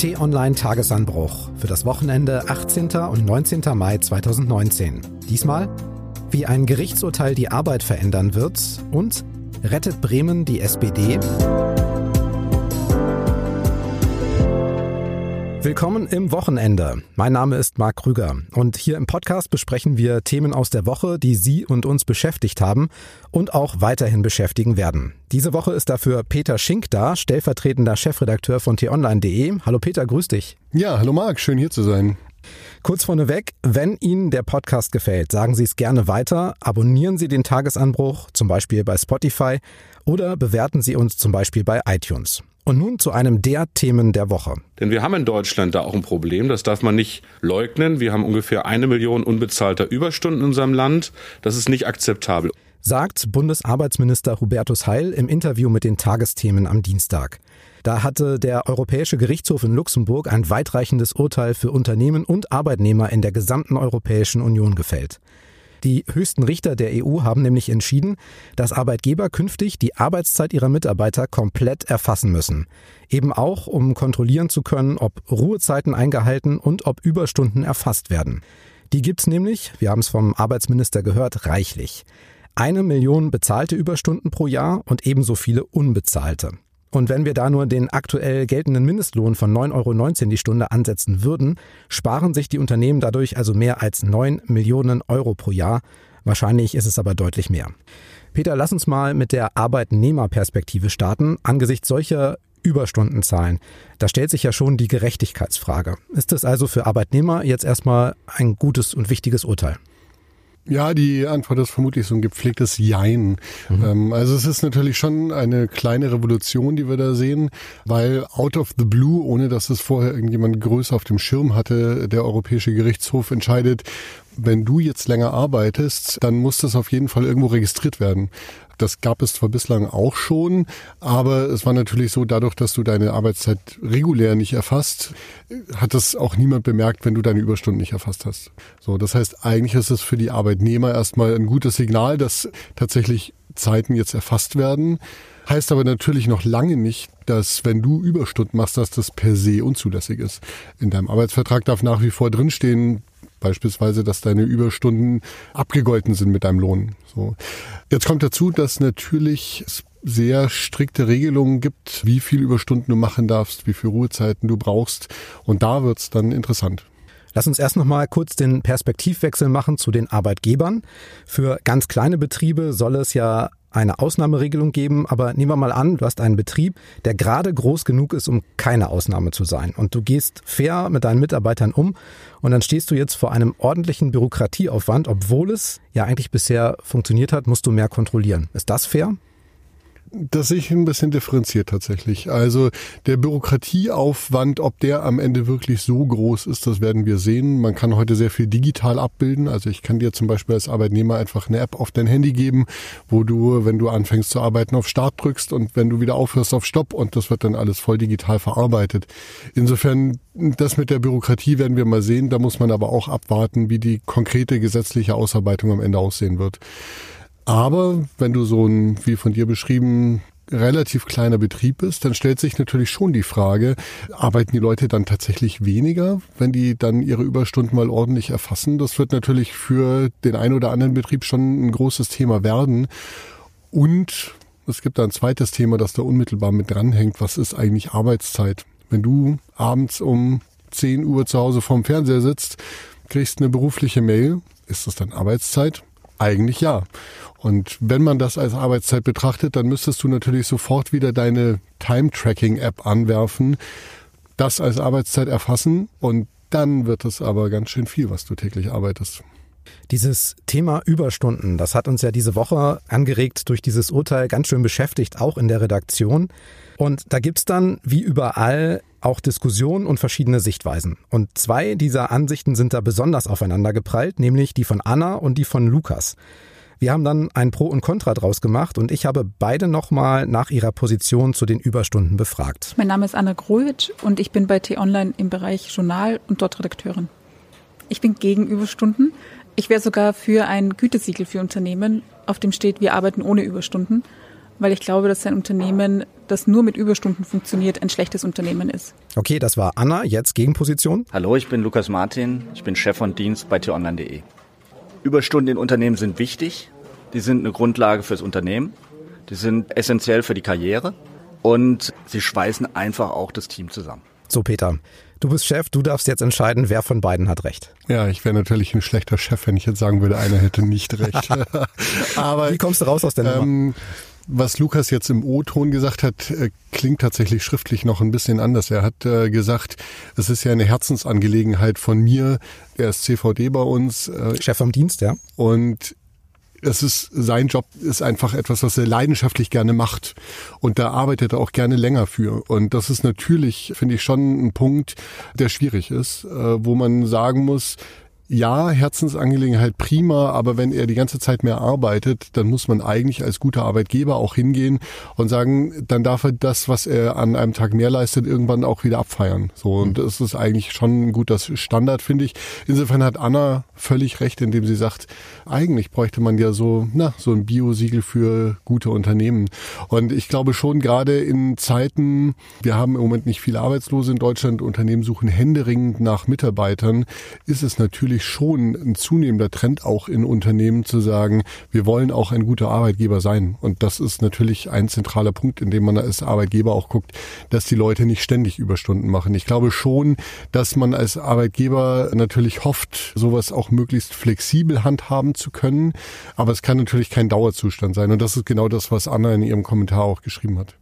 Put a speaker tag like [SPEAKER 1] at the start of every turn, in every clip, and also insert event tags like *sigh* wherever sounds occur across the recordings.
[SPEAKER 1] T-Online Tagesanbruch für das Wochenende 18. und 19. Mai 2019. Diesmal, wie ein Gerichtsurteil die Arbeit verändern wird und rettet Bremen die SPD? Willkommen im Wochenende. Mein Name ist Marc Krüger und hier im Podcast besprechen wir Themen aus der Woche, die Sie und uns beschäftigt haben und auch weiterhin beschäftigen werden. Diese Woche ist dafür Peter Schink da, stellvertretender Chefredakteur von t-online.de. Hallo Peter, grüß dich.
[SPEAKER 2] Ja, hallo Marc, schön hier zu sein.
[SPEAKER 1] Kurz vorneweg, wenn Ihnen der Podcast gefällt, sagen Sie es gerne weiter, abonnieren Sie den Tagesanbruch, zum Beispiel bei Spotify, oder bewerten Sie uns zum Beispiel bei iTunes. Und nun zu einem der Themen der Woche.
[SPEAKER 3] Denn wir haben in Deutschland da auch ein Problem, das darf man nicht leugnen. Wir haben ungefähr eine Million unbezahlter Überstunden in unserem Land. Das ist nicht akzeptabel.
[SPEAKER 1] Sagt Bundesarbeitsminister Hubertus Heil im Interview mit den Tagesthemen am Dienstag. Da hatte der Europäische Gerichtshof in Luxemburg ein weitreichendes Urteil für Unternehmen und Arbeitnehmer in der gesamten Europäischen Union gefällt. Die höchsten Richter der EU haben nämlich entschieden, dass Arbeitgeber künftig die Arbeitszeit ihrer Mitarbeiter komplett erfassen müssen. Eben auch, um kontrollieren zu können, ob Ruhezeiten eingehalten und ob Überstunden erfasst werden. Die gibt's nämlich, wir haben es vom Arbeitsminister gehört, reichlich. Eine Million bezahlte Überstunden pro Jahr und ebenso viele unbezahlte. Und wenn wir da nur den aktuell geltenden Mindestlohn von 9,19 Euro die Stunde ansetzen würden, sparen sich die Unternehmen dadurch also mehr als 9 Millionen Euro pro Jahr. Wahrscheinlich ist es aber deutlich mehr. Peter, lass uns mal mit der Arbeitnehmerperspektive starten. Angesichts solcher Überstundenzahlen, da stellt sich ja schon die Gerechtigkeitsfrage. Ist es also für Arbeitnehmer jetzt erstmal ein gutes und wichtiges Urteil?
[SPEAKER 2] Ja, die Antwort ist vermutlich so ein gepflegtes Jein. Mhm. Ähm, also es ist natürlich schon eine kleine Revolution, die wir da sehen, weil out of the blue, ohne dass es vorher irgendjemand größer auf dem Schirm hatte, der Europäische Gerichtshof entscheidet, wenn du jetzt länger arbeitest, dann muss das auf jeden Fall irgendwo registriert werden. Das gab es zwar bislang auch schon, aber es war natürlich so, dadurch, dass du deine Arbeitszeit regulär nicht erfasst, hat das auch niemand bemerkt, wenn du deine Überstunden nicht erfasst hast. So, das heißt, eigentlich ist es für die Arbeitnehmer erstmal ein gutes Signal, dass tatsächlich Zeiten jetzt erfasst werden. Heißt aber natürlich noch lange nicht, dass wenn du Überstunden machst, dass das per se unzulässig ist. In deinem Arbeitsvertrag darf nach wie vor drinstehen, Beispielsweise, dass deine Überstunden abgegolten sind mit deinem Lohn. So. Jetzt kommt dazu, dass natürlich es sehr strikte Regelungen gibt, wie viel Überstunden du machen darfst, wie viel Ruhezeiten du brauchst. Und da wird's dann interessant.
[SPEAKER 1] Lass uns erst noch mal kurz den Perspektivwechsel machen zu den Arbeitgebern. Für ganz kleine Betriebe soll es ja eine Ausnahmeregelung geben, aber nehmen wir mal an, du hast einen Betrieb, der gerade groß genug ist, um keine Ausnahme zu sein. Und du gehst fair mit deinen Mitarbeitern um und dann stehst du jetzt vor einem ordentlichen Bürokratieaufwand, obwohl es ja eigentlich bisher funktioniert hat, musst du mehr kontrollieren. Ist das fair?
[SPEAKER 2] Das sehe ich ein bisschen differenziert tatsächlich. Also der Bürokratieaufwand, ob der am Ende wirklich so groß ist, das werden wir sehen. Man kann heute sehr viel digital abbilden. Also ich kann dir zum Beispiel als Arbeitnehmer einfach eine App auf dein Handy geben, wo du, wenn du anfängst zu arbeiten, auf Start drückst und wenn du wieder aufhörst, auf Stopp und das wird dann alles voll digital verarbeitet. Insofern, das mit der Bürokratie werden wir mal sehen. Da muss man aber auch abwarten, wie die konkrete gesetzliche Ausarbeitung am Ende aussehen wird. Aber wenn du so ein, wie von dir beschrieben, relativ kleiner Betrieb bist, dann stellt sich natürlich schon die Frage, arbeiten die Leute dann tatsächlich weniger, wenn die dann ihre Überstunden mal ordentlich erfassen? Das wird natürlich für den einen oder anderen Betrieb schon ein großes Thema werden. Und es gibt da ein zweites Thema, das da unmittelbar mit dranhängt. Was ist eigentlich Arbeitszeit? Wenn du abends um 10 Uhr zu Hause vorm Fernseher sitzt, kriegst eine berufliche Mail, ist das dann Arbeitszeit? Eigentlich ja. Und wenn man das als Arbeitszeit betrachtet, dann müsstest du natürlich sofort wieder deine Time-Tracking-App anwerfen, das als Arbeitszeit erfassen und dann wird es aber ganz schön viel, was du täglich arbeitest.
[SPEAKER 1] Dieses Thema Überstunden, das hat uns ja diese Woche angeregt durch dieses Urteil ganz schön beschäftigt, auch in der Redaktion. Und da gibt's dann, wie überall, auch Diskussionen und verschiedene Sichtweisen. Und zwei dieser Ansichten sind da besonders aufeinander geprallt, nämlich die von Anna und die von Lukas. Wir haben dann ein Pro und Contra draus gemacht und ich habe beide nochmal nach ihrer Position zu den Überstunden befragt.
[SPEAKER 4] Mein Name ist Anna Growitsch und ich bin bei T-Online im Bereich Journal und dort Redakteurin. Ich bin gegen Überstunden. Ich wäre sogar für ein Gütesiegel für Unternehmen, auf dem steht, wir arbeiten ohne Überstunden. weil ich glaube, dass ein Unternehmen, das nur mit Überstunden funktioniert, ein schlechtes Unternehmen ist.
[SPEAKER 1] Okay, das war Anna, jetzt Gegenposition.
[SPEAKER 5] Hallo, ich bin Lukas Martin, ich bin Chef von Dienst bei t-online.de. Überstunden in Unternehmen sind wichtig, die sind eine Grundlage fürs Unternehmen, die sind essentiell für die Karriere und sie schweißen einfach auch das Team zusammen.
[SPEAKER 1] So, Peter, du bist Chef, du darfst jetzt entscheiden, wer von beiden hat recht.
[SPEAKER 2] Ja, ich wäre natürlich ein schlechter Chef, wenn ich jetzt sagen würde, einer hätte nicht recht. *laughs* *laughs*
[SPEAKER 1] Aber wie kommst du raus aus der Nummer?
[SPEAKER 2] Was Lukas jetzt im O-Ton gesagt hat, äh, klingt tatsächlich schriftlich noch ein bisschen anders. Er hat äh, gesagt, es ist ja eine Herzensangelegenheit von mir. Er ist CVD bei uns.
[SPEAKER 1] Äh, Chef vom Dienst, ja.
[SPEAKER 2] Und es ist sein Job ist einfach etwas, was er leidenschaftlich gerne macht und da arbeitet er auch gerne länger für und das ist natürlich finde ich schon ein Punkt, der schwierig ist, äh, wo man sagen muss, ja, Herzensangelegenheit prima, aber wenn er die ganze Zeit mehr arbeitet, dann muss man eigentlich als guter Arbeitgeber auch hingehen und sagen, dann darf er das, was er an einem Tag mehr leistet, irgendwann auch wieder abfeiern. So und mhm. das ist eigentlich schon ein guter Standard, finde ich. Insofern hat Anna völlig recht, indem sie sagt, eigentlich bräuchte man ja so, na, so ein Bio-Siegel für gute Unternehmen. Und ich glaube schon gerade in Zeiten, wir haben im Moment nicht viele Arbeitslose in Deutschland, Unternehmen suchen händeringend nach Mitarbeitern, ist es natürlich natürlich schon ein zunehmender Trend auch in Unternehmen zu sagen, wir wollen auch ein guter Arbeitgeber sein. Und das ist natürlich ein zentraler Punkt, in dem man als Arbeitgeber auch guckt, dass die Leute nicht ständig Überstunden machen. Ich glaube schon, dass man als Arbeitgeber natürlich hofft, sowas auch möglichst flexibel handhaben zu können. Aber es kann natürlich kein Dauerzustand sein. Und das ist genau das, was Anna in ihrem Kommentar auch geschrieben hat.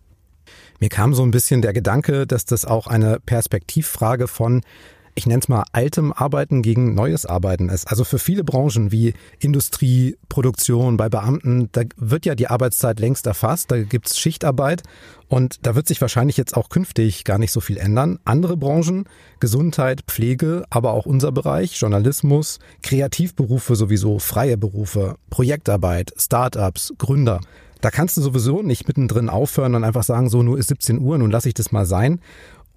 [SPEAKER 1] Mir kam so ein bisschen der Gedanke, dass das auch eine Perspektivfrage von ich nenne es mal, altem Arbeiten gegen neues Arbeiten ist. Also für viele Branchen wie Industrie, Produktion, bei Beamten, da wird ja die Arbeitszeit längst erfasst, da gibt es Schichtarbeit und da wird sich wahrscheinlich jetzt auch künftig gar nicht so viel ändern. Andere Branchen, Gesundheit, Pflege, aber auch unser Bereich, Journalismus, Kreativberufe sowieso, freie Berufe, Projektarbeit, Startups, Gründer. Da kannst du sowieso nicht mittendrin aufhören und einfach sagen, so, nur ist 17 Uhr, nun lasse ich das mal sein.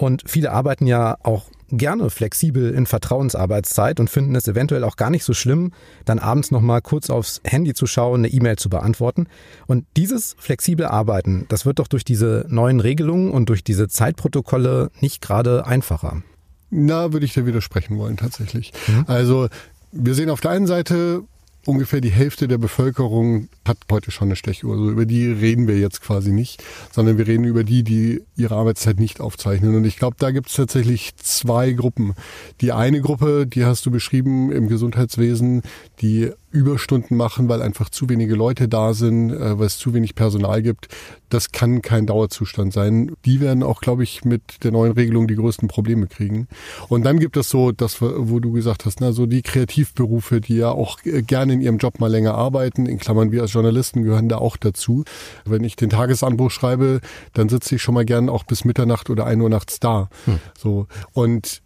[SPEAKER 1] Und viele arbeiten ja auch gerne flexibel in Vertrauensarbeitszeit und finden es eventuell auch gar nicht so schlimm, dann abends nochmal kurz aufs Handy zu schauen, eine E-Mail zu beantworten. Und dieses flexible Arbeiten, das wird doch durch diese neuen Regelungen und durch diese Zeitprotokolle nicht gerade einfacher.
[SPEAKER 2] Na, würde ich dir widersprechen wollen, tatsächlich. Mhm. Also, wir sehen auf der einen Seite ungefähr die Hälfte der Bevölkerung hat heute schon eine Stechuhr. Also über die reden wir jetzt quasi nicht, sondern wir reden über die, die ihre Arbeitszeit nicht aufzeichnen. Und ich glaube, da gibt es tatsächlich zwei Gruppen. Die eine Gruppe, die hast du beschrieben im Gesundheitswesen, die Überstunden machen, weil einfach zu wenige Leute da sind, äh, weil es zu wenig Personal gibt. Das kann kein Dauerzustand sein. Die werden auch, glaube ich, mit der neuen Regelung die größten Probleme kriegen. Und dann gibt es so, das, wo du gesagt hast, na, so die Kreativberufe, die ja auch äh, gerne in ihrem Job mal länger arbeiten. In Klammern, wir als Journalisten gehören da auch dazu. Wenn ich den Tagesanbruch schreibe, dann sitze ich schon mal gern auch bis Mitternacht oder ein Uhr nachts da. Hm. So. Und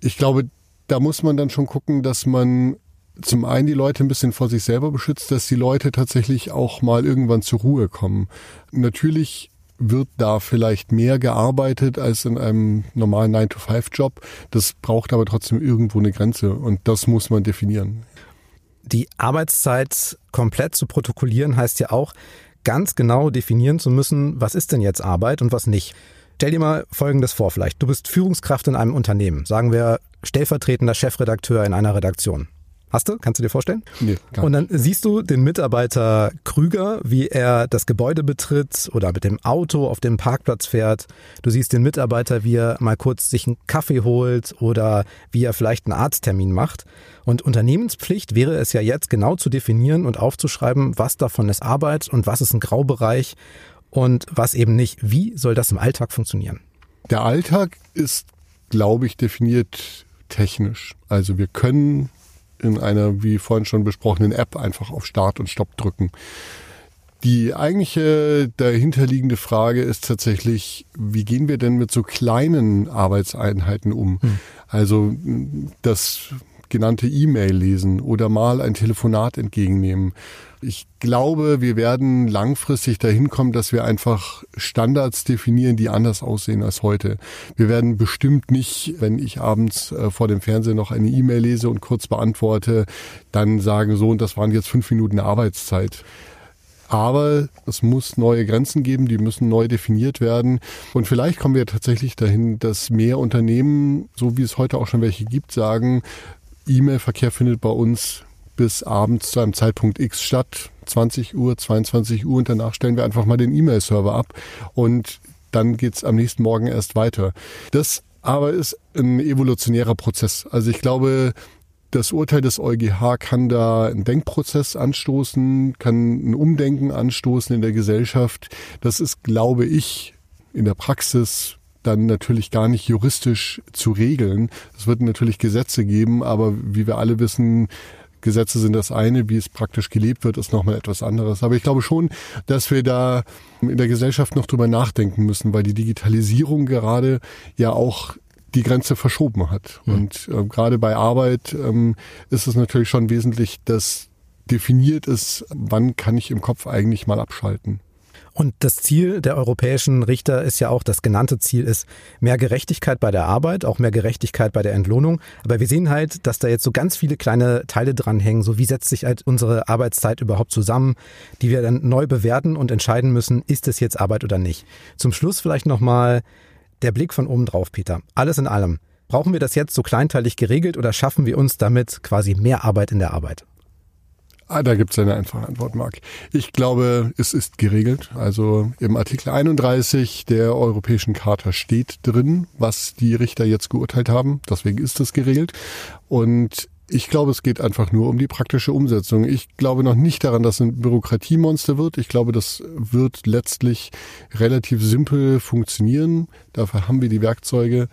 [SPEAKER 2] ich glaube, da muss man dann schon gucken, dass man zum einen die Leute ein bisschen vor sich selber beschützt, dass die Leute tatsächlich auch mal irgendwann zur Ruhe kommen. Natürlich wird da vielleicht mehr gearbeitet als in einem normalen 9-to-5-Job. Das braucht aber trotzdem irgendwo eine Grenze und das muss man definieren.
[SPEAKER 1] Die Arbeitszeit komplett zu protokollieren heißt ja auch, ganz genau definieren zu müssen, was ist denn jetzt Arbeit und was nicht. Stell dir mal Folgendes vor vielleicht. Du bist Führungskraft in einem Unternehmen, sagen wir stellvertretender Chefredakteur in einer Redaktion. Hast du? Kannst du dir vorstellen?
[SPEAKER 2] Nee,
[SPEAKER 1] gar Und dann siehst du den Mitarbeiter Krüger, wie er das Gebäude betritt oder mit dem Auto auf dem Parkplatz fährt. Du siehst den Mitarbeiter, wie er mal kurz sich einen Kaffee holt oder wie er vielleicht einen Arzttermin macht. Und Unternehmenspflicht wäre es ja jetzt genau zu definieren und aufzuschreiben, was davon ist Arbeit und was ist ein Graubereich und was eben nicht. Wie soll das im Alltag funktionieren?
[SPEAKER 2] Der Alltag ist, glaube ich, definiert technisch. Also wir können in einer, wie vorhin schon besprochenen App einfach auf Start und Stopp drücken. Die eigentliche dahinterliegende Frage ist tatsächlich, wie gehen wir denn mit so kleinen Arbeitseinheiten um? Hm. Also das genannte E-Mail lesen oder mal ein Telefonat entgegennehmen. Ich glaube, wir werden langfristig dahin kommen, dass wir einfach Standards definieren, die anders aussehen als heute. Wir werden bestimmt nicht, wenn ich abends äh, vor dem Fernseher noch eine E-Mail lese und kurz beantworte, dann sagen so, und das waren jetzt fünf Minuten Arbeitszeit. Aber es muss neue Grenzen geben, die müssen neu definiert werden. Und vielleicht kommen wir tatsächlich dahin, dass mehr Unternehmen, so wie es heute auch schon welche gibt, sagen, E-Mail-Verkehr findet bei uns bis abends zu einem Zeitpunkt X statt, 20 Uhr, 22 Uhr und danach stellen wir einfach mal den E-Mail-Server ab und dann geht's am nächsten Morgen erst weiter. Das aber ist ein evolutionärer Prozess. Also ich glaube, das Urteil des EuGH kann da einen Denkprozess anstoßen, kann ein Umdenken anstoßen in der Gesellschaft. Das ist, glaube ich, in der Praxis dann natürlich gar nicht juristisch zu regeln. Es wird natürlich Gesetze geben, aber wie wir alle wissen, Gesetze sind das eine, wie es praktisch gelebt wird, ist nochmal etwas anderes. Aber ich glaube schon, dass wir da in der Gesellschaft noch drüber nachdenken müssen, weil die Digitalisierung gerade ja auch die Grenze verschoben hat. Mhm. Und äh, gerade bei Arbeit ähm, ist es natürlich schon wesentlich, dass definiert ist, wann kann ich im Kopf eigentlich mal abschalten.
[SPEAKER 1] Und das Ziel der europäischen Richter ist ja auch, das genannte Ziel ist mehr Gerechtigkeit bei der Arbeit, auch mehr Gerechtigkeit bei der Entlohnung. Aber wir sehen halt, dass da jetzt so ganz viele kleine Teile dranhängen. So wie setzt sich halt unsere Arbeitszeit überhaupt zusammen, die wir dann neu bewerten und entscheiden müssen, ist es jetzt Arbeit oder nicht. Zum Schluss vielleicht nochmal der Blick von oben drauf, Peter. Alles in allem. Brauchen wir das jetzt so kleinteilig geregelt oder schaffen wir uns damit quasi mehr Arbeit in der Arbeit?
[SPEAKER 2] Ah, da gibt es eine einfache Antwort, Marc. Ich glaube, es ist geregelt. Also im Artikel 31 der Europäischen Charta steht drin, was die Richter jetzt geurteilt haben. Deswegen ist es geregelt. Und ich glaube, es geht einfach nur um die praktische Umsetzung. Ich glaube noch nicht daran, dass ein Bürokratiemonster wird. Ich glaube, das wird letztlich relativ simpel funktionieren. Dafür haben wir die Werkzeuge.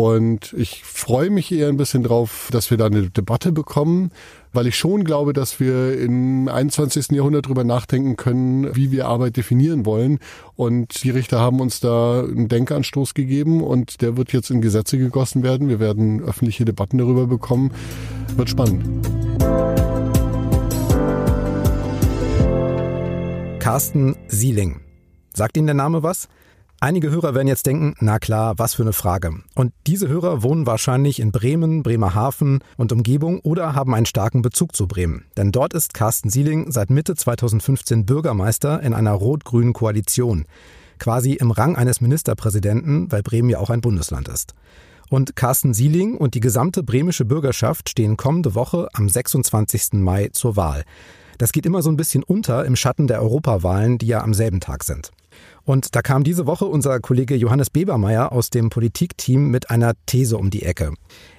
[SPEAKER 2] Und ich freue mich eher ein bisschen drauf, dass wir da eine Debatte bekommen, weil ich schon glaube, dass wir im 21. Jahrhundert darüber nachdenken können, wie wir Arbeit definieren wollen. Und die Richter haben uns da einen Denkanstoß gegeben und der wird jetzt in Gesetze gegossen werden. Wir werden öffentliche Debatten darüber bekommen. Wird spannend.
[SPEAKER 1] Carsten Sieling. Sagt Ihnen der Name was? Einige Hörer werden jetzt denken, na klar, was für eine Frage. Und diese Hörer wohnen wahrscheinlich in Bremen, Bremerhaven und Umgebung oder haben einen starken Bezug zu Bremen. Denn dort ist Carsten Sieling seit Mitte 2015 Bürgermeister in einer rot-grünen Koalition. Quasi im Rang eines Ministerpräsidenten, weil Bremen ja auch ein Bundesland ist. Und Carsten Sieling und die gesamte bremische Bürgerschaft stehen kommende Woche am 26. Mai zur Wahl. Das geht immer so ein bisschen unter im Schatten der Europawahlen, die ja am selben Tag sind. Und da kam diese Woche unser Kollege Johannes Bebermeier aus dem Politikteam mit einer These um die Ecke.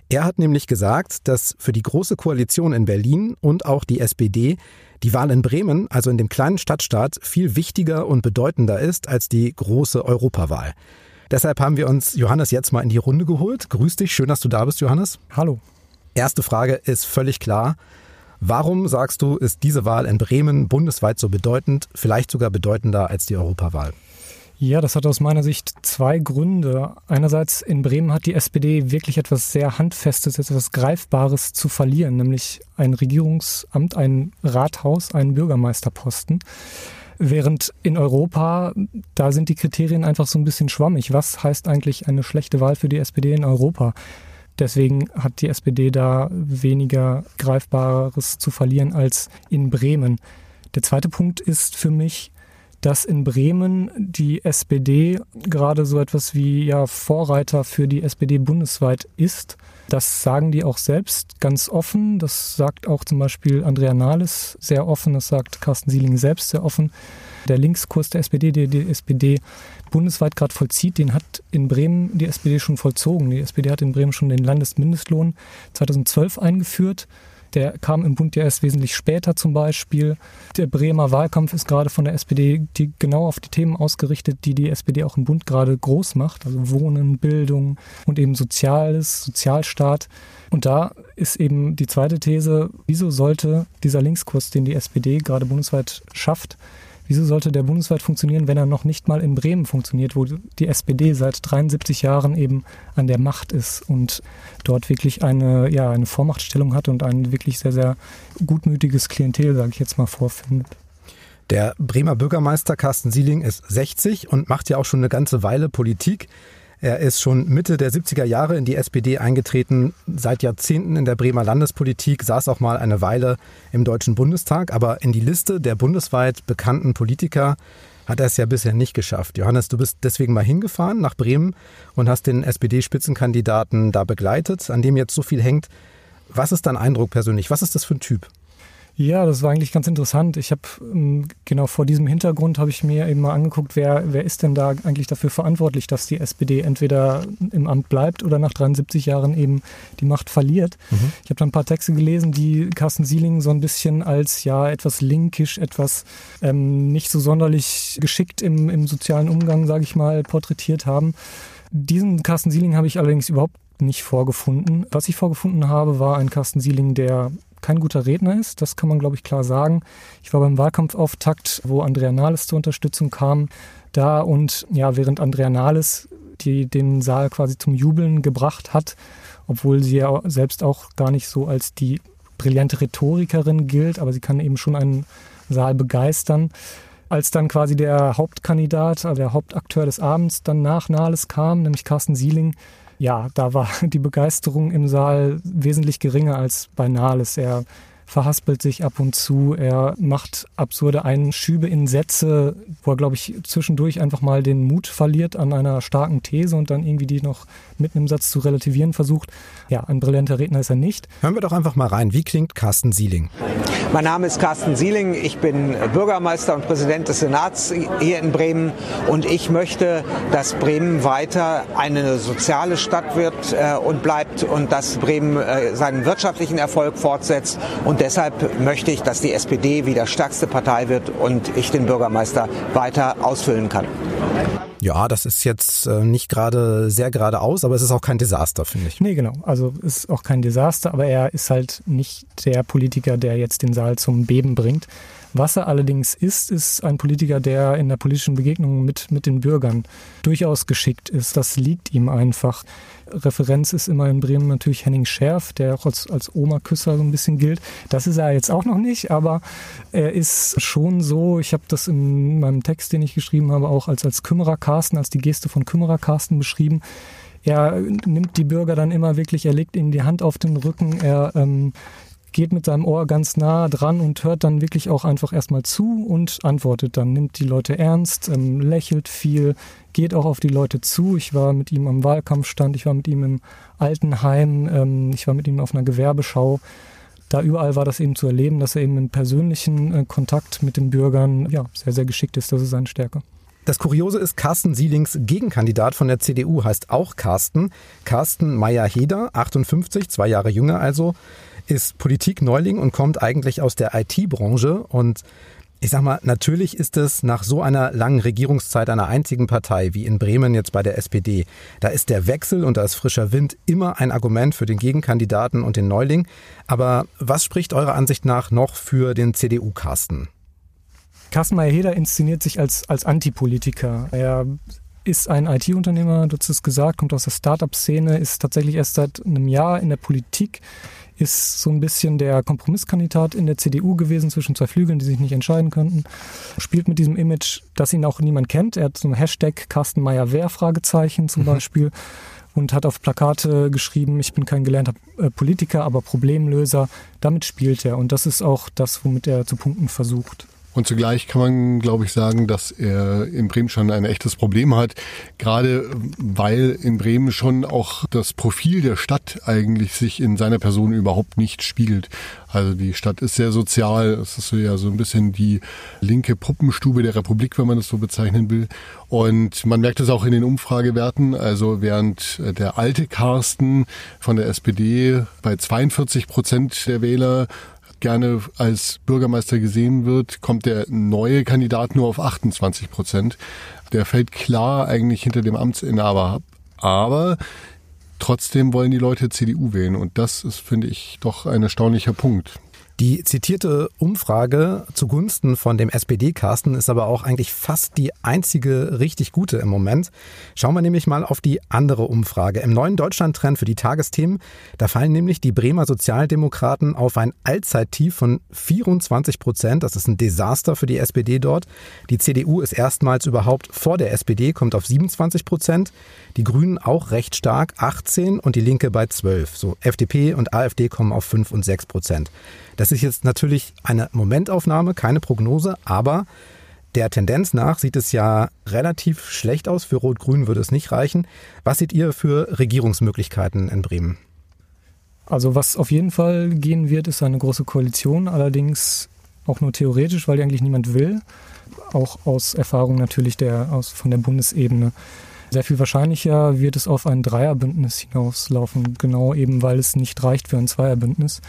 [SPEAKER 1] Er hat nämlich gesagt, dass für die Große Koalition in Berlin und auch die SPD die Wahl in Bremen, also in dem kleinen Stadtstaat, viel wichtiger und bedeutender ist als die große Europawahl. Deshalb haben wir uns Johannes jetzt mal in die Runde geholt. Grüß dich, schön, dass du da bist, Johannes.
[SPEAKER 6] Hallo.
[SPEAKER 1] Erste Frage ist völlig klar. Warum sagst du, ist diese Wahl in Bremen bundesweit so bedeutend, vielleicht sogar bedeutender als die Europawahl?
[SPEAKER 6] Ja, das hat aus meiner Sicht zwei Gründe. Einerseits in Bremen hat die SPD wirklich etwas sehr Handfestes, etwas Greifbares zu verlieren, nämlich ein Regierungsamt, ein Rathaus, einen Bürgermeisterposten. Während in Europa, da sind die Kriterien einfach so ein bisschen schwammig. Was heißt eigentlich eine schlechte Wahl für die SPD in Europa? Deswegen hat die SPD da weniger Greifbares zu verlieren als in Bremen. Der zweite Punkt ist für mich, dass in Bremen die SPD gerade so etwas wie ja Vorreiter für die SPD bundesweit ist. Das sagen die auch selbst ganz offen. Das sagt auch zum Beispiel Andrea Nahles sehr offen. Das sagt Carsten Sieling selbst sehr offen. Der Linkskurs der SPD, der die SPD bundesweit gerade vollzieht, den hat in Bremen die SPD schon vollzogen. Die SPD hat in Bremen schon den Landesmindestlohn 2012 eingeführt. Der kam im Bund ja erst wesentlich später zum Beispiel. Der Bremer Wahlkampf ist gerade von der SPD die, genau auf die Themen ausgerichtet, die die SPD auch im Bund gerade groß macht. Also Wohnen, Bildung und eben Soziales, Sozialstaat. Und da ist eben die zweite These, wieso sollte dieser Linkskurs, den die SPD gerade bundesweit schafft, Wieso sollte der bundesweit funktionieren, wenn er noch nicht mal in Bremen funktioniert, wo die SPD seit 73 Jahren eben an der Macht ist und dort wirklich eine, ja, eine Vormachtstellung hat und ein wirklich sehr, sehr gutmütiges Klientel, sage ich jetzt mal, vorfindet.
[SPEAKER 1] Der Bremer Bürgermeister Carsten Sieling ist 60 und macht ja auch schon eine ganze Weile Politik. Er ist schon Mitte der 70er Jahre in die SPD eingetreten, seit Jahrzehnten in der Bremer Landespolitik, saß auch mal eine Weile im Deutschen Bundestag, aber in die Liste der bundesweit bekannten Politiker hat er es ja bisher nicht geschafft. Johannes, du bist deswegen mal hingefahren nach Bremen und hast den SPD-Spitzenkandidaten da begleitet, an dem jetzt so viel hängt. Was ist dein Eindruck persönlich? Was ist das für ein Typ?
[SPEAKER 6] Ja, das war eigentlich ganz interessant. Ich habe ähm, genau vor diesem Hintergrund habe ich mir eben mal angeguckt, wer, wer ist denn da eigentlich dafür verantwortlich, dass die SPD entweder im Amt bleibt oder nach 73 Jahren eben die Macht verliert. Mhm. Ich habe dann ein paar Texte gelesen, die Carsten Sieling so ein bisschen als ja etwas linkisch, etwas ähm, nicht so sonderlich geschickt im, im sozialen Umgang, sage ich mal, porträtiert haben. Diesen Carsten Sieling habe ich allerdings überhaupt nicht vorgefunden. Was ich vorgefunden habe, war ein Carsten Sieling, der kein guter Redner ist. Das kann man, glaube ich, klar sagen. Ich war beim Wahlkampfauftakt, wo Andrea Nahles zur Unterstützung kam, da und ja, während Andrea Nahles die den Saal quasi zum Jubeln gebracht hat, obwohl sie ja selbst auch gar nicht so als die brillante Rhetorikerin gilt, aber sie kann eben schon einen Saal begeistern. Als dann quasi der Hauptkandidat, also der Hauptakteur des Abends dann nach Nahles kam, nämlich Carsten Sieling, ja, da war *laughs* die Begeisterung im Saal wesentlich geringer als bei Nahles. Er verhaspelt sich ab und zu, er macht absurde Einschübe in Sätze, wo er, glaube ich, zwischendurch einfach mal den Mut verliert an einer starken These und dann irgendwie die noch mit einem Satz zu relativieren versucht. Ja, ein brillanter Redner ist er nicht.
[SPEAKER 1] Hören wir doch einfach mal rein. Wie klingt Carsten Sieling?
[SPEAKER 7] Mein Name ist Carsten Sieling. Ich bin Bürgermeister und Präsident des Senats hier in Bremen und ich möchte, dass Bremen weiter eine soziale Stadt wird äh, und bleibt und dass Bremen äh, seinen wirtschaftlichen Erfolg fortsetzt und deshalb möchte ich, dass die SPD wieder stärkste Partei wird und ich den Bürgermeister weiter ausfüllen kann.
[SPEAKER 1] Ja, das ist jetzt äh, nicht gerade sehr geradeaus, aber es ist auch kein Desaster, finde ich.
[SPEAKER 6] Nee, genau. Also ist auch kein Desaster, aber er ist halt nicht der Politiker, der jetzt den Saal zum Beben bringt. Was er allerdings ist, ist ein Politiker, der in der politischen Begegnung mit, mit den Bürgern durchaus geschickt ist. Das liegt ihm einfach. Referenz ist immer in Bremen natürlich Henning Scherf, der auch als, als Oma-Küsser so ein bisschen gilt. Das ist er jetzt auch noch nicht, aber er ist schon so, ich habe das in meinem Text, den ich geschrieben habe, auch als, als Kümmerer Carsten, als die Geste von Kümmerer Carsten beschrieben. Er nimmt die Bürger dann immer wirklich, er legt ihnen die Hand auf den Rücken, er ähm, geht mit seinem Ohr ganz nah dran und hört dann wirklich auch einfach erstmal zu und antwortet dann, nimmt die Leute ernst, ähm, lächelt viel, geht auch auf die Leute zu. Ich war mit ihm am Wahlkampfstand, ich war mit ihm im Altenheim, ähm, ich war mit ihm auf einer Gewerbeschau. Da überall war das eben zu erleben, dass er eben im persönlichen äh, Kontakt mit den Bürgern ja, sehr, sehr geschickt ist. Das ist seine Stärke.
[SPEAKER 1] Das Kuriose ist, Carsten Sielings Gegenkandidat von der CDU heißt auch Carsten. Carsten Meyer-Heder, 58, zwei Jahre jünger also, ist Politikneuling und kommt eigentlich aus der IT-Branche und ich sag mal, natürlich ist es nach so einer langen Regierungszeit einer einzigen Partei wie in Bremen jetzt bei der SPD, da ist der Wechsel und da ist frischer Wind immer ein Argument für den Gegenkandidaten und den Neuling. Aber was spricht eurer Ansicht nach noch für den CDU-Carsten?
[SPEAKER 6] Carsten Meyer-Heder inszeniert sich als, als Antipolitiker. Er ist ein IT-Unternehmer, du hast es gesagt, kommt aus der Startup-Szene, ist tatsächlich erst seit einem Jahr in der Politik ist so ein bisschen der Kompromisskandidat in der CDU gewesen zwischen zwei Flügeln, die sich nicht entscheiden könnten. Spielt mit diesem Image, das ihn auch niemand kennt. Er hat so ein Hashtag Carsten Meyer Wer Fragezeichen zum mhm. Beispiel und hat auf Plakate geschrieben, ich bin kein gelernter äh, Politiker, aber Problemlöser. Damit spielt er und das ist auch das, womit er zu punkten versucht.
[SPEAKER 2] Und zugleich kann man, glaube ich, sagen, dass er in Bremen schon ein echtes Problem hat, gerade weil in Bremen schon auch das Profil der Stadt eigentlich sich in seiner Person überhaupt nicht spiegelt. Also die Stadt ist sehr sozial, es ist ja so ein bisschen die linke Puppenstube der Republik, wenn man das so bezeichnen will. Und man merkt es auch in den Umfragewerten. Also während der alte Carsten von der SPD bei 42 Prozent der Wähler gerne als Bürgermeister gesehen wird, kommt der neue Kandidat nur auf 28 Prozent. Der fällt klar eigentlich hinter dem Amtsinhaber ab. Aber trotzdem wollen die Leute CDU wählen. Und das ist, finde ich, doch ein erstaunlicher Punkt.
[SPEAKER 1] Die zitierte Umfrage zugunsten von dem SPD-Carsten ist aber auch eigentlich fast die einzige richtig gute im Moment. Schauen wir nämlich mal auf die andere Umfrage. Im neuen Deutschland-Trend für die Tagesthemen, da fallen nämlich die Bremer Sozialdemokraten auf ein Allzeittief von 24 Prozent. Das ist ein Desaster für die SPD dort. Die CDU ist erstmals überhaupt vor der SPD, kommt auf 27 Prozent. Die Grünen auch recht stark, 18 und die Linke bei 12. So FDP und AfD kommen auf 5 und 6 Prozent. Das ist jetzt natürlich eine Momentaufnahme, keine Prognose, aber der Tendenz nach sieht es ja relativ schlecht aus. Für Rot-Grün würde es nicht reichen. Was seht ihr für Regierungsmöglichkeiten in Bremen?
[SPEAKER 6] Also was auf jeden Fall gehen wird, ist eine große Koalition, allerdings auch nur theoretisch, weil die eigentlich niemand will. Auch aus Erfahrung natürlich der, aus, von der Bundesebene. Sehr viel wahrscheinlicher wird es auf ein Dreierbündnis hinauslaufen, genau eben weil es nicht reicht für ein Zweierbündnis.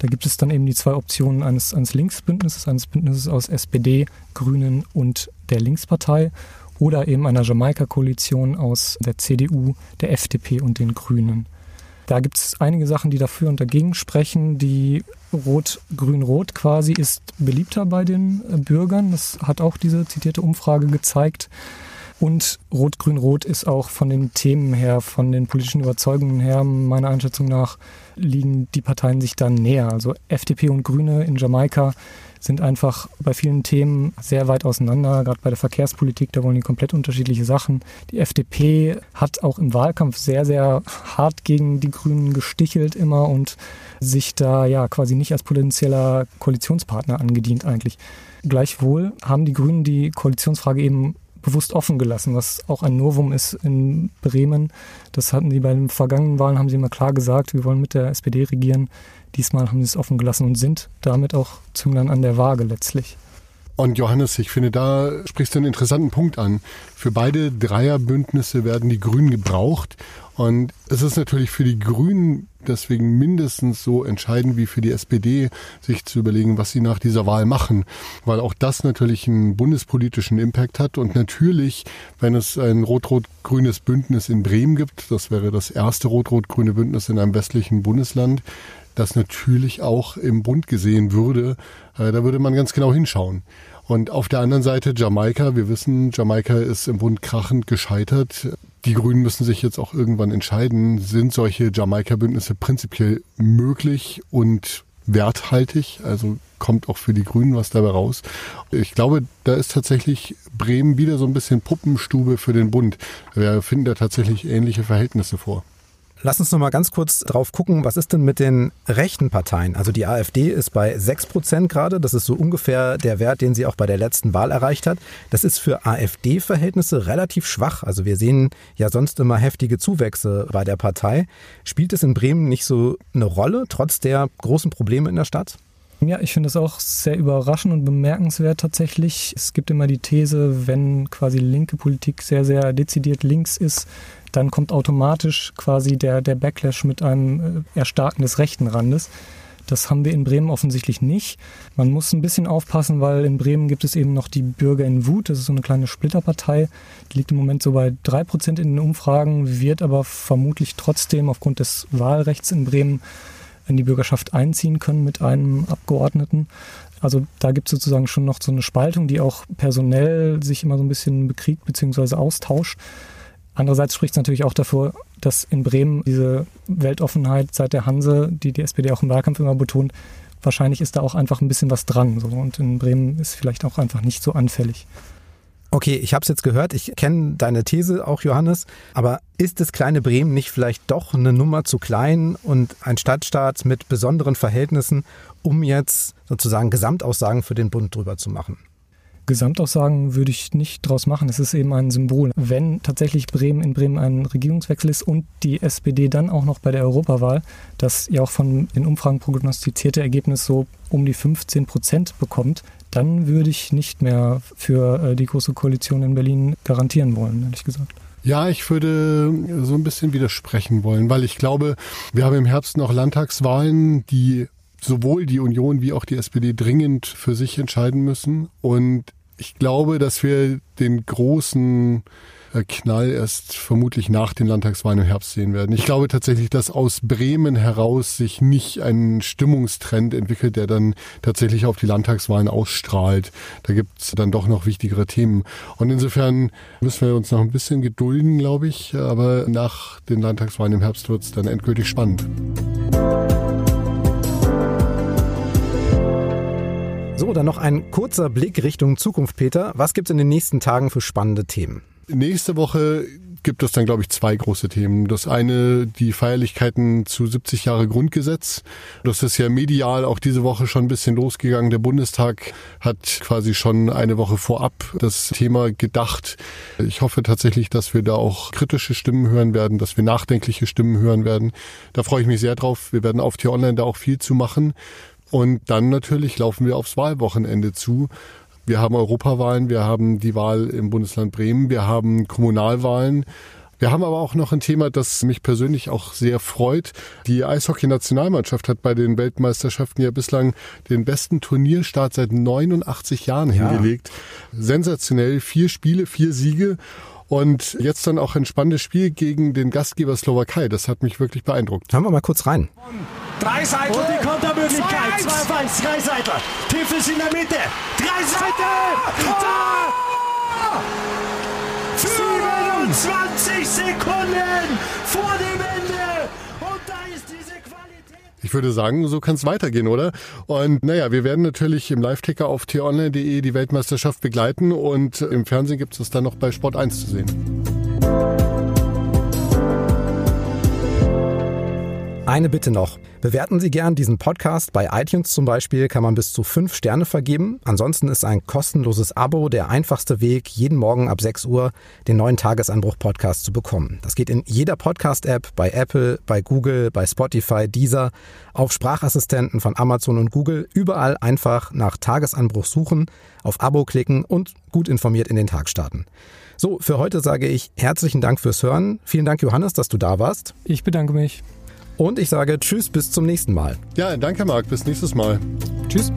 [SPEAKER 6] Da gibt es dann eben die zwei Optionen eines, eines Linksbündnisses, eines Bündnisses aus SPD, Grünen und der Linkspartei oder eben einer Jamaika-Koalition aus der CDU, der FDP und den Grünen. Da gibt es einige Sachen, die dafür und dagegen sprechen. Die Rot-Grün-Rot quasi ist beliebter bei den Bürgern. Das hat auch diese zitierte Umfrage gezeigt. Und Rot-Grün-Rot ist auch von den Themen her, von den politischen Überzeugungen her, meiner Einschätzung nach, liegen die Parteien sich dann näher. Also FDP und Grüne in Jamaika sind einfach bei vielen Themen sehr weit auseinander, gerade bei der Verkehrspolitik, da wollen die komplett unterschiedliche Sachen. Die FDP hat auch im Wahlkampf sehr, sehr hart gegen die Grünen gestichelt immer und sich da ja quasi nicht als potenzieller Koalitionspartner angedient eigentlich. Gleichwohl haben die Grünen die Koalitionsfrage eben bewusst offen gelassen, was auch ein Novum ist in Bremen. Das hatten sie bei den vergangenen Wahlen, haben sie immer klar gesagt, wir wollen mit der SPD regieren. Diesmal haben sie es offen gelassen und sind damit auch Zünglein an der Waage letztlich.
[SPEAKER 2] Und Johannes, ich finde, da sprichst du einen interessanten Punkt an. Für beide Dreierbündnisse werden die Grünen gebraucht. Und es ist natürlich für die Grünen deswegen mindestens so entscheidend wie für die SPD, sich zu überlegen, was sie nach dieser Wahl machen. Weil auch das natürlich einen bundespolitischen Impact hat. Und natürlich, wenn es ein rot-rot-grünes Bündnis in Bremen gibt, das wäre das erste rot-rot-grüne Bündnis in einem westlichen Bundesland, das natürlich auch im Bund gesehen würde. Äh, da würde man ganz genau hinschauen. Und auf der anderen Seite Jamaika. Wir wissen, Jamaika ist im Bund krachend gescheitert. Die Grünen müssen sich jetzt auch irgendwann entscheiden, sind solche Jamaika-Bündnisse prinzipiell möglich und werthaltig? Also kommt auch für die Grünen was dabei raus. Ich glaube, da ist tatsächlich Bremen wieder so ein bisschen Puppenstube für den Bund. Wir finden da tatsächlich ähnliche Verhältnisse vor.
[SPEAKER 1] Lass uns noch mal ganz kurz drauf gucken, was ist denn mit den rechten Parteien? Also die AfD ist bei 6 Prozent gerade. Das ist so ungefähr der Wert, den sie auch bei der letzten Wahl erreicht hat. Das ist für AfD-Verhältnisse relativ schwach. Also wir sehen ja sonst immer heftige Zuwächse bei der Partei. Spielt es in Bremen nicht so eine Rolle, trotz der großen Probleme in der Stadt?
[SPEAKER 6] Ja, ich finde es auch sehr überraschend und bemerkenswert tatsächlich. Es gibt immer die These, wenn quasi linke Politik sehr, sehr dezidiert links ist, dann kommt automatisch quasi der, der Backlash mit einem äh, Erstarken des rechten Randes. Das haben wir in Bremen offensichtlich nicht. Man muss ein bisschen aufpassen, weil in Bremen gibt es eben noch die Bürger in Wut. Das ist so eine kleine Splitterpartei. Die liegt im Moment so bei drei Prozent in den Umfragen, wird aber vermutlich trotzdem aufgrund des Wahlrechts in Bremen in die Bürgerschaft einziehen können mit einem Abgeordneten. Also da gibt es sozusagen schon noch so eine Spaltung, die auch personell sich immer so ein bisschen bekriegt bzw. austauscht. Andererseits spricht es natürlich auch dafür, dass in Bremen diese Weltoffenheit seit der Hanse, die die SPD auch im Wahlkampf immer betont, wahrscheinlich ist da auch einfach ein bisschen was dran. So. Und in Bremen ist vielleicht auch einfach nicht so anfällig.
[SPEAKER 1] Okay, ich habe es jetzt gehört, ich kenne deine These auch, Johannes, aber ist das kleine Bremen nicht vielleicht doch eine Nummer zu klein und ein Stadtstaat mit besonderen Verhältnissen, um jetzt sozusagen Gesamtaussagen für den Bund drüber zu machen?
[SPEAKER 6] Gesamtaussagen würde ich nicht draus machen. Es ist eben ein Symbol. Wenn tatsächlich Bremen in Bremen ein Regierungswechsel ist und die SPD dann auch noch bei der Europawahl, das ja auch von den Umfragen prognostizierte Ergebnis so um die 15 Prozent bekommt, dann würde ich nicht mehr für äh, die Große Koalition in Berlin garantieren wollen, ehrlich gesagt.
[SPEAKER 2] Ja, ich würde so ein bisschen widersprechen wollen, weil ich glaube, wir haben im Herbst noch Landtagswahlen, die sowohl die Union wie auch die SPD dringend für sich entscheiden müssen. Und ich glaube, dass wir den großen Knall erst vermutlich nach den Landtagswahlen im Herbst sehen werden. Ich glaube tatsächlich, dass aus Bremen heraus sich nicht ein Stimmungstrend entwickelt, der dann tatsächlich auf die Landtagswahlen ausstrahlt. Da gibt's dann doch noch wichtigere Themen. Und insofern müssen wir uns noch ein bisschen gedulden, glaube ich. Aber nach den Landtagswahlen im Herbst wird's dann endgültig spannend.
[SPEAKER 1] So, dann noch ein kurzer Blick Richtung Zukunft, Peter. Was gibt es in den nächsten Tagen für spannende Themen?
[SPEAKER 2] Nächste Woche gibt es dann, glaube ich, zwei große Themen. Das eine, die Feierlichkeiten zu 70 Jahre Grundgesetz. Das ist ja medial auch diese Woche schon ein bisschen losgegangen. Der Bundestag hat quasi schon eine Woche vorab das Thema gedacht. Ich hoffe tatsächlich, dass wir da auch kritische Stimmen hören werden, dass wir nachdenkliche Stimmen hören werden. Da freue ich mich sehr drauf. Wir werden auf T-Online da auch viel zu machen. Und dann natürlich laufen wir aufs Wahlwochenende zu. Wir haben Europawahlen, wir haben die Wahl im Bundesland Bremen, wir haben Kommunalwahlen. Wir haben aber auch noch ein Thema, das mich persönlich auch sehr freut. Die Eishockey-Nationalmannschaft hat bei den Weltmeisterschaften ja bislang den besten Turnierstart seit 89 Jahren ja. hingelegt. Sensationell, vier Spiele, vier Siege. Und jetzt dann auch ein spannendes Spiel gegen den Gastgeber Slowakei. Das hat mich wirklich beeindruckt.
[SPEAKER 1] Hören wir mal kurz rein.
[SPEAKER 8] Drei Seiten. Und die Kontermöglichkeit. Zwei auf eins. Drei Seiten. Tiffels in der Mitte. Drei Seiten. Tor! 24 Sekunden vor dem
[SPEAKER 2] Ich würde sagen, so kann es weitergehen, oder? Und naja, wir werden natürlich im Live-Ticker auf t-online.de die Weltmeisterschaft begleiten und im Fernsehen gibt es das dann noch bei Sport 1 zu sehen.
[SPEAKER 1] Eine Bitte noch. Bewerten Sie gern diesen Podcast. Bei iTunes zum Beispiel kann man bis zu fünf Sterne vergeben. Ansonsten ist ein kostenloses Abo der einfachste Weg, jeden Morgen ab 6 Uhr den neuen Tagesanbruch-Podcast zu bekommen. Das geht in jeder Podcast-App, bei Apple, bei Google, bei Spotify, Deezer, auf Sprachassistenten von Amazon und Google. Überall einfach nach Tagesanbruch suchen, auf Abo klicken und gut informiert in den Tag starten. So, für heute sage ich herzlichen Dank fürs Hören. Vielen Dank, Johannes, dass du da warst.
[SPEAKER 6] Ich bedanke mich.
[SPEAKER 1] Und ich sage Tschüss, bis zum nächsten Mal.
[SPEAKER 2] Ja, danke Marc, bis nächstes Mal.
[SPEAKER 1] Tschüss.